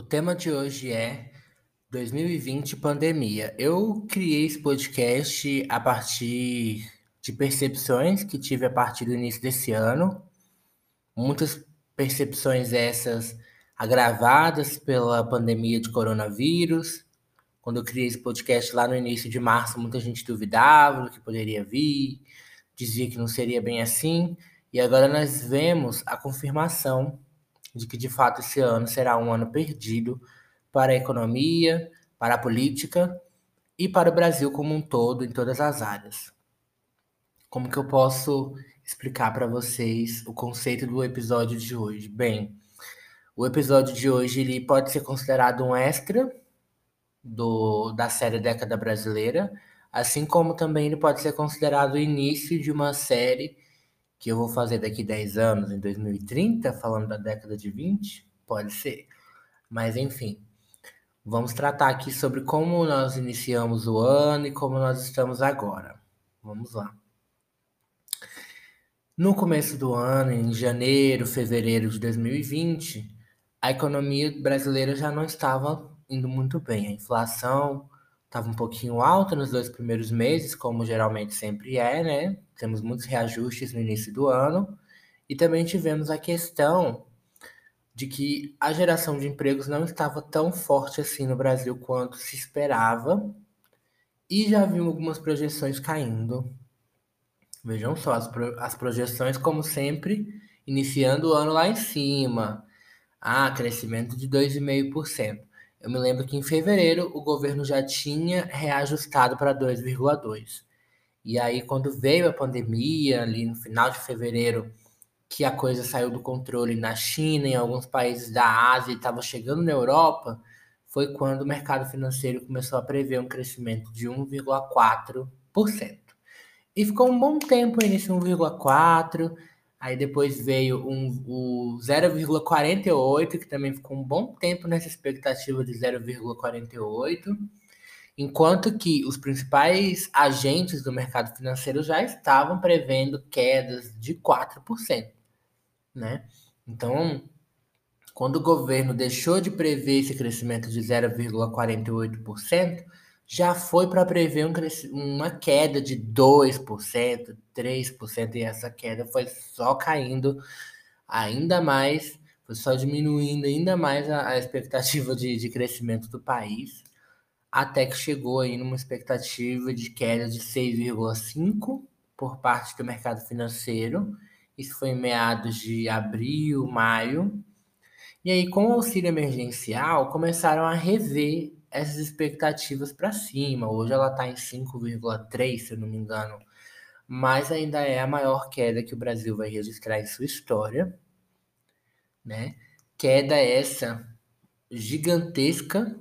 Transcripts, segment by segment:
O tema de hoje é 2020 pandemia. Eu criei esse podcast a partir de percepções que tive a partir do início desse ano. Muitas percepções essas agravadas pela pandemia de coronavírus. Quando eu criei esse podcast lá no início de março, muita gente duvidava do que poderia vir, dizia que não seria bem assim. E agora nós vemos a confirmação de que de fato esse ano será um ano perdido para a economia, para a política e para o Brasil como um todo, em todas as áreas. Como que eu posso explicar para vocês o conceito do episódio de hoje? Bem, o episódio de hoje ele pode ser considerado um extra do, da série Década Brasileira, assim como também ele pode ser considerado o início de uma série que eu vou fazer daqui 10 anos, em 2030, falando da década de 20? Pode ser. Mas enfim, vamos tratar aqui sobre como nós iniciamos o ano e como nós estamos agora. Vamos lá. No começo do ano, em janeiro, fevereiro de 2020, a economia brasileira já não estava indo muito bem. A inflação estava um pouquinho alta nos dois primeiros meses, como geralmente sempre é, né? Temos muitos reajustes no início do ano. E também tivemos a questão de que a geração de empregos não estava tão forte assim no Brasil quanto se esperava. E já vimos algumas projeções caindo. Vejam só, as, pro, as projeções, como sempre, iniciando o ano lá em cima. Ah, crescimento de 2,5%. Eu me lembro que em fevereiro o governo já tinha reajustado para 2,2%. E aí, quando veio a pandemia, ali no final de fevereiro, que a coisa saiu do controle na China, em alguns países da Ásia e estava chegando na Europa, foi quando o mercado financeiro começou a prever um crescimento de 1,4%. E ficou um bom tempo nesse 1,4%. Aí depois veio um, o 0,48, que também ficou um bom tempo nessa expectativa de 0,48 enquanto que os principais agentes do mercado financeiro já estavam prevendo quedas de 4%, né? Então, quando o governo deixou de prever esse crescimento de 0,48%, já foi para prever um uma queda de 2%, 3%, e essa queda foi só caindo ainda mais, foi só diminuindo ainda mais a, a expectativa de, de crescimento do país até que chegou aí numa expectativa de queda de 6,5 por parte do mercado financeiro. Isso foi em meados de abril, maio. E aí, com o auxílio emergencial, começaram a rever essas expectativas para cima. Hoje ela está em 5,3, se eu não me engano. Mas ainda é a maior queda que o Brasil vai registrar em sua história. Né? Queda essa gigantesca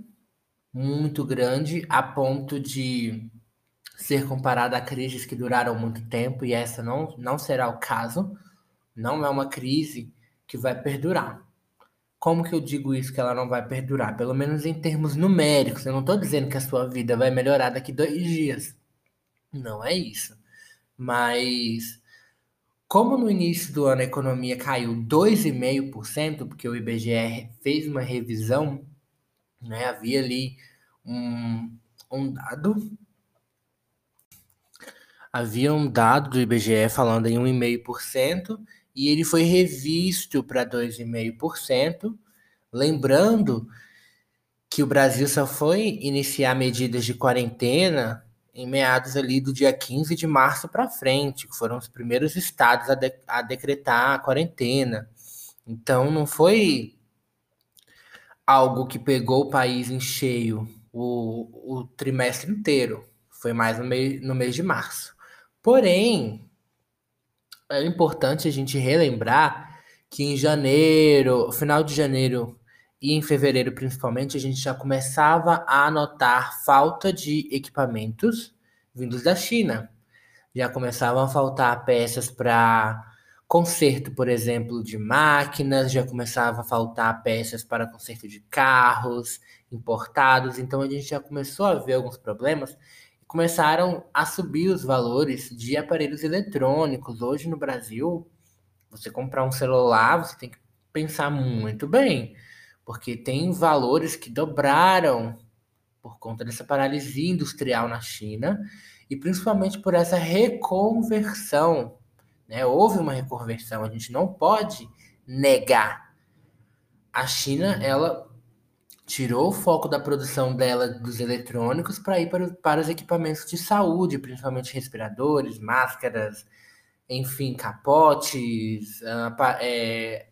muito grande a ponto de ser comparada a crises que duraram muito tempo, e essa não, não será o caso. Não é uma crise que vai perdurar. Como que eu digo isso que ela não vai perdurar? Pelo menos em termos numéricos. Eu não estou dizendo que a sua vida vai melhorar daqui dois dias. Não é isso. Mas como no início do ano a economia caiu 2,5%, porque o IBGE fez uma revisão né? Havia ali um, um dado. Havia um dado do IBGE falando em 1,5%, e ele foi revisto para 2,5%, lembrando que o Brasil só foi iniciar medidas de quarentena em meados ali do dia 15 de março para frente, que foram os primeiros estados a, de, a decretar a quarentena. Então não foi algo que pegou o país em cheio o, o trimestre inteiro. Foi mais no, mês no mês de março. Porém, é importante a gente relembrar que em janeiro, final de janeiro e em fevereiro principalmente, a gente já começava a notar falta de equipamentos vindos da China. Já começavam a faltar peças para Conserto, por exemplo, de máquinas, já começava a faltar peças para conserto de carros importados, então a gente já começou a ver alguns problemas e começaram a subir os valores de aparelhos eletrônicos. Hoje no Brasil, você comprar um celular, você tem que pensar muito bem, porque tem valores que dobraram por conta dessa paralisia industrial na China e principalmente por essa reconversão. Né? Houve uma reconversão, a gente não pode negar. A China, ela tirou o foco da produção dela dos eletrônicos para ir para, para os equipamentos de saúde, principalmente respiradores, máscaras, enfim, capotes, é,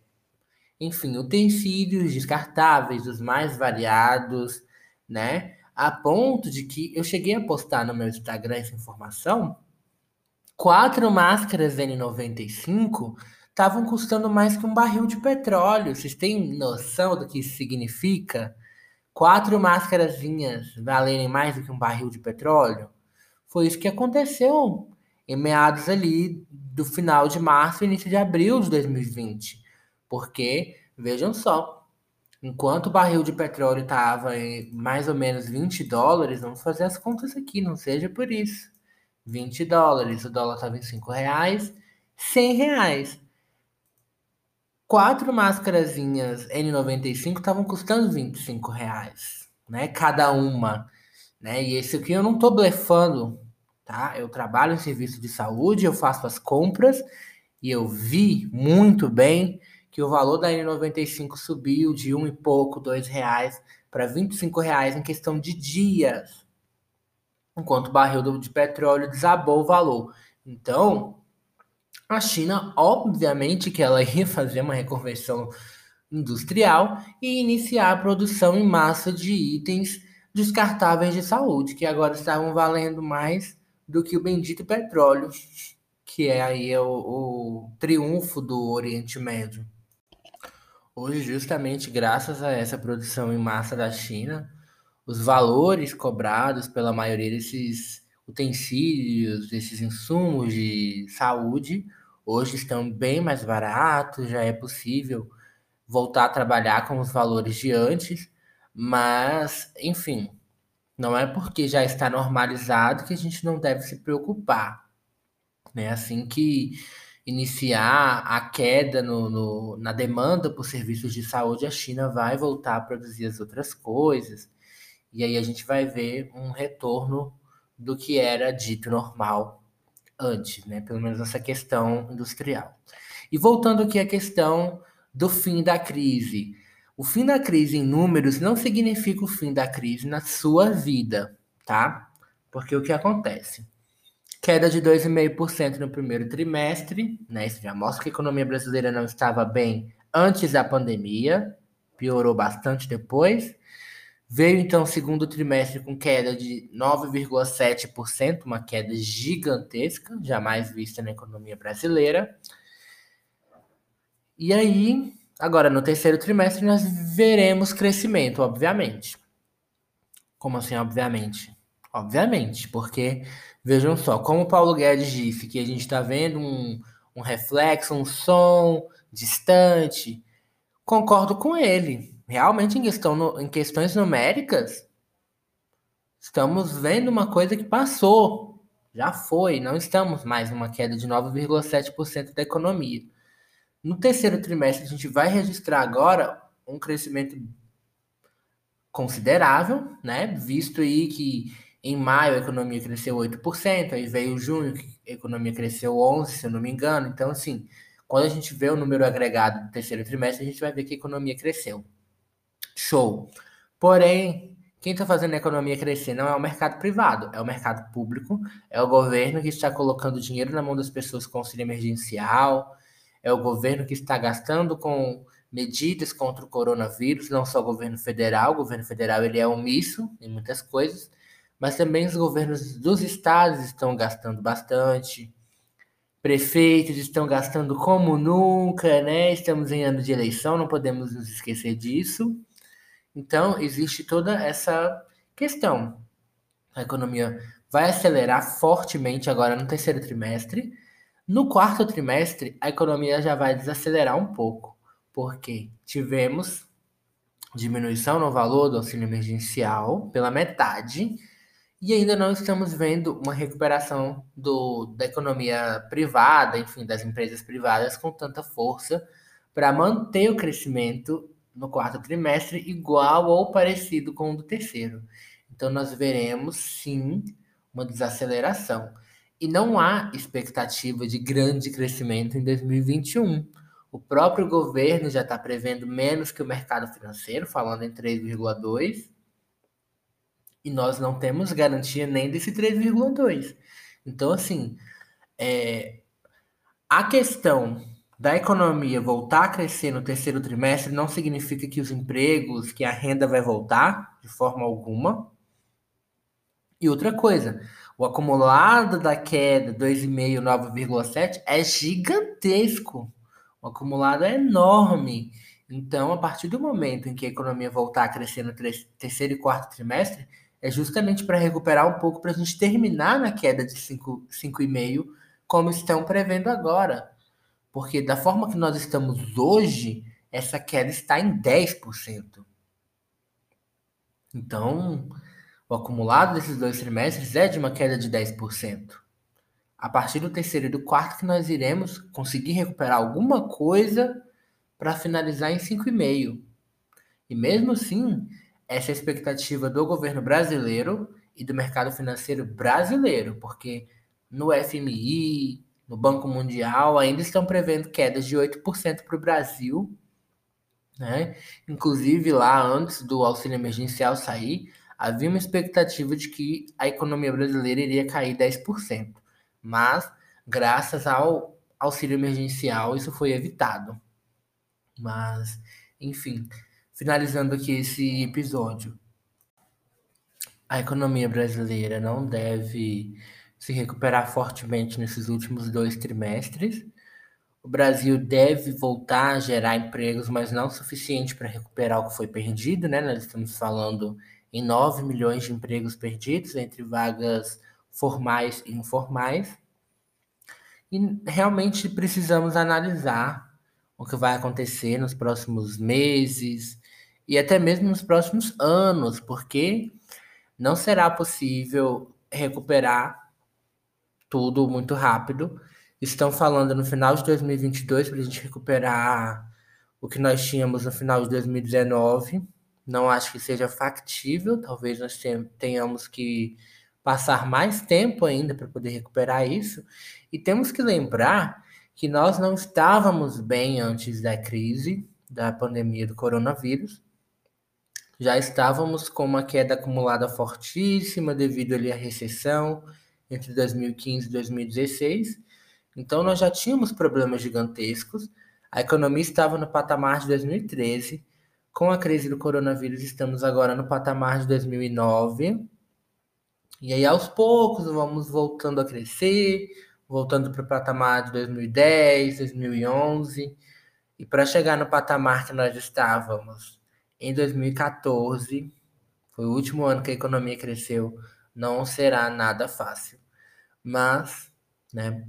enfim, utensílios descartáveis, os mais variados, né? A ponto de que eu cheguei a postar no meu Instagram essa informação. Quatro máscaras N95 estavam custando mais que um barril de petróleo. Vocês têm noção do que isso significa? Quatro máscarazinhas valerem mais do que um barril de petróleo? Foi isso que aconteceu em meados ali do final de março e início de abril de 2020. Porque, vejam só, enquanto o barril de petróleo estava em mais ou menos 20 dólares, vamos fazer as contas aqui, não seja por isso. 20 dólares, o dólar estava em 5 reais, 100 reais. Quatro máscarazinhas N95 estavam custando 25 reais, né? Cada uma. Né? E esse aqui eu não estou blefando, tá? Eu trabalho em serviço de saúde, eu faço as compras e eu vi muito bem que o valor da N95 subiu de um e pouco, dois reais, para 25 reais em questão de dias, enquanto o barril de petróleo desabou o valor. Então, a China, obviamente que ela ia fazer uma reconversão industrial e iniciar a produção em massa de itens descartáveis de saúde, que agora estavam valendo mais do que o bendito petróleo, que é aí o, o triunfo do Oriente Médio. Hoje, justamente graças a essa produção em massa da China, os valores cobrados pela maioria desses utensílios, desses insumos de saúde, hoje estão bem mais baratos, já é possível voltar a trabalhar com os valores de antes, mas, enfim, não é porque já está normalizado que a gente não deve se preocupar. Né? Assim que iniciar a queda no, no, na demanda por serviços de saúde, a China vai voltar a produzir as outras coisas. E aí a gente vai ver um retorno do que era dito normal antes, né? Pelo menos essa questão industrial. E voltando aqui à questão do fim da crise. O fim da crise em números não significa o fim da crise na sua vida, tá? Porque o que acontece? Queda de 2,5% no primeiro trimestre, né? Isso já mostra que a economia brasileira não estava bem antes da pandemia, piorou bastante depois. Veio então o segundo trimestre com queda de 9,7%, uma queda gigantesca, jamais vista na economia brasileira. E aí, agora no terceiro trimestre, nós veremos crescimento, obviamente. Como assim, obviamente? Obviamente, porque vejam só, como o Paulo Guedes disse que a gente está vendo um, um reflexo, um som distante, concordo com ele. Realmente, em, questão, em questões numéricas, estamos vendo uma coisa que passou, já foi, não estamos mais numa queda de 9,7% da economia. No terceiro trimestre, a gente vai registrar agora um crescimento considerável, né? Visto aí que em maio a economia cresceu 8%, aí veio junho a economia cresceu 11%, se eu não me engano. Então, assim, quando a gente vê o número agregado do terceiro trimestre, a gente vai ver que a economia cresceu. Show. Porém, quem está fazendo a economia crescer não é o mercado privado, é o mercado público, é o governo que está colocando dinheiro na mão das pessoas com auxílio emergencial, é o governo que está gastando com medidas contra o coronavírus, não só o governo federal, o governo federal ele é omisso em muitas coisas, mas também os governos dos estados estão gastando bastante, prefeitos estão gastando como nunca, né? Estamos em ano de eleição, não podemos nos esquecer disso. Então, existe toda essa questão. A economia vai acelerar fortemente agora no terceiro trimestre. No quarto trimestre, a economia já vai desacelerar um pouco, porque tivemos diminuição no valor do auxílio emergencial pela metade e ainda não estamos vendo uma recuperação do, da economia privada, enfim, das empresas privadas com tanta força para manter o crescimento no quarto trimestre igual ou parecido com o do terceiro. Então, nós veremos sim uma desaceleração. E não há expectativa de grande crescimento em 2021. O próprio governo já está prevendo menos que o mercado financeiro, falando em 3,2, e nós não temos garantia nem desse 3,2. Então, assim, é, a questão da economia voltar a crescer no terceiro trimestre não significa que os empregos, que a renda vai voltar de forma alguma. E outra coisa, o acumulado da queda 2,5, 9,7 é gigantesco. O acumulado é enorme. Então, a partir do momento em que a economia voltar a crescer no terceiro e quarto trimestre, é justamente para recuperar um pouco para a gente terminar na queda de 5,5, como estão prevendo agora. Porque da forma que nós estamos hoje, essa queda está em 10%. Então, o acumulado desses dois trimestres é de uma queda de 10%. A partir do terceiro e do quarto que nós iremos conseguir recuperar alguma coisa para finalizar em 5,5. E mesmo assim, essa é a expectativa do governo brasileiro e do mercado financeiro brasileiro, porque no FMI, no Banco Mundial, ainda estão prevendo quedas de 8% para o Brasil. Né? Inclusive, lá antes do auxílio emergencial sair, havia uma expectativa de que a economia brasileira iria cair 10%. Mas, graças ao auxílio emergencial, isso foi evitado. Mas, enfim, finalizando aqui esse episódio. A economia brasileira não deve se recuperar fortemente nesses últimos dois trimestres. O Brasil deve voltar a gerar empregos, mas não o suficiente para recuperar o que foi perdido, né? Nós estamos falando em 9 milhões de empregos perdidos entre vagas formais e informais. E realmente precisamos analisar o que vai acontecer nos próximos meses e até mesmo nos próximos anos, porque não será possível recuperar tudo muito rápido. Estão falando no final de 2022 para a gente recuperar o que nós tínhamos no final de 2019. Não acho que seja factível, talvez nós tenhamos que passar mais tempo ainda para poder recuperar isso. E temos que lembrar que nós não estávamos bem antes da crise da pandemia do coronavírus. Já estávamos com uma queda acumulada fortíssima devido ali à recessão entre 2015 e 2016. Então nós já tínhamos problemas gigantescos. A economia estava no patamar de 2013. Com a crise do coronavírus estamos agora no patamar de 2009. E aí aos poucos vamos voltando a crescer, voltando para o patamar de 2010, 2011, e para chegar no patamar que nós estávamos em 2014, foi o último ano que a economia cresceu, não será nada fácil. Mas, né,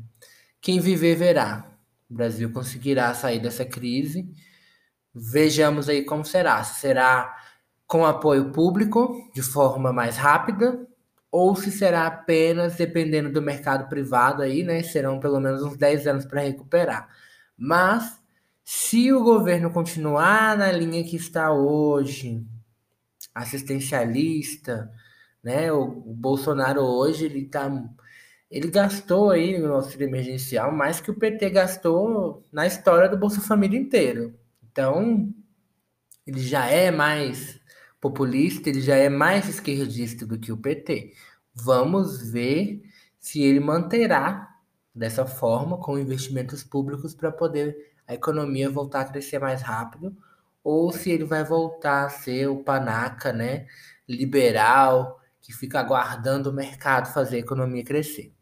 quem viver verá. O Brasil conseguirá sair dessa crise. Vejamos aí como será. Será com apoio público, de forma mais rápida, ou se será apenas dependendo do mercado privado aí, né? Serão pelo menos uns 10 anos para recuperar. Mas se o governo continuar na linha que está hoje, assistencialista, né? O, Bolsonaro hoje ele tá ele gastou aí no auxílio emergencial mais que o PT gastou na história do Bolsa Família inteiro. Então, ele já é mais populista, ele já é mais esquerdista do que o PT. Vamos ver se ele manterá dessa forma, com investimentos públicos, para poder a economia voltar a crescer mais rápido, ou se ele vai voltar a ser o panaca, né, liberal, que fica aguardando o mercado fazer a economia crescer.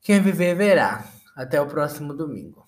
Quem viver verá. Até o próximo domingo.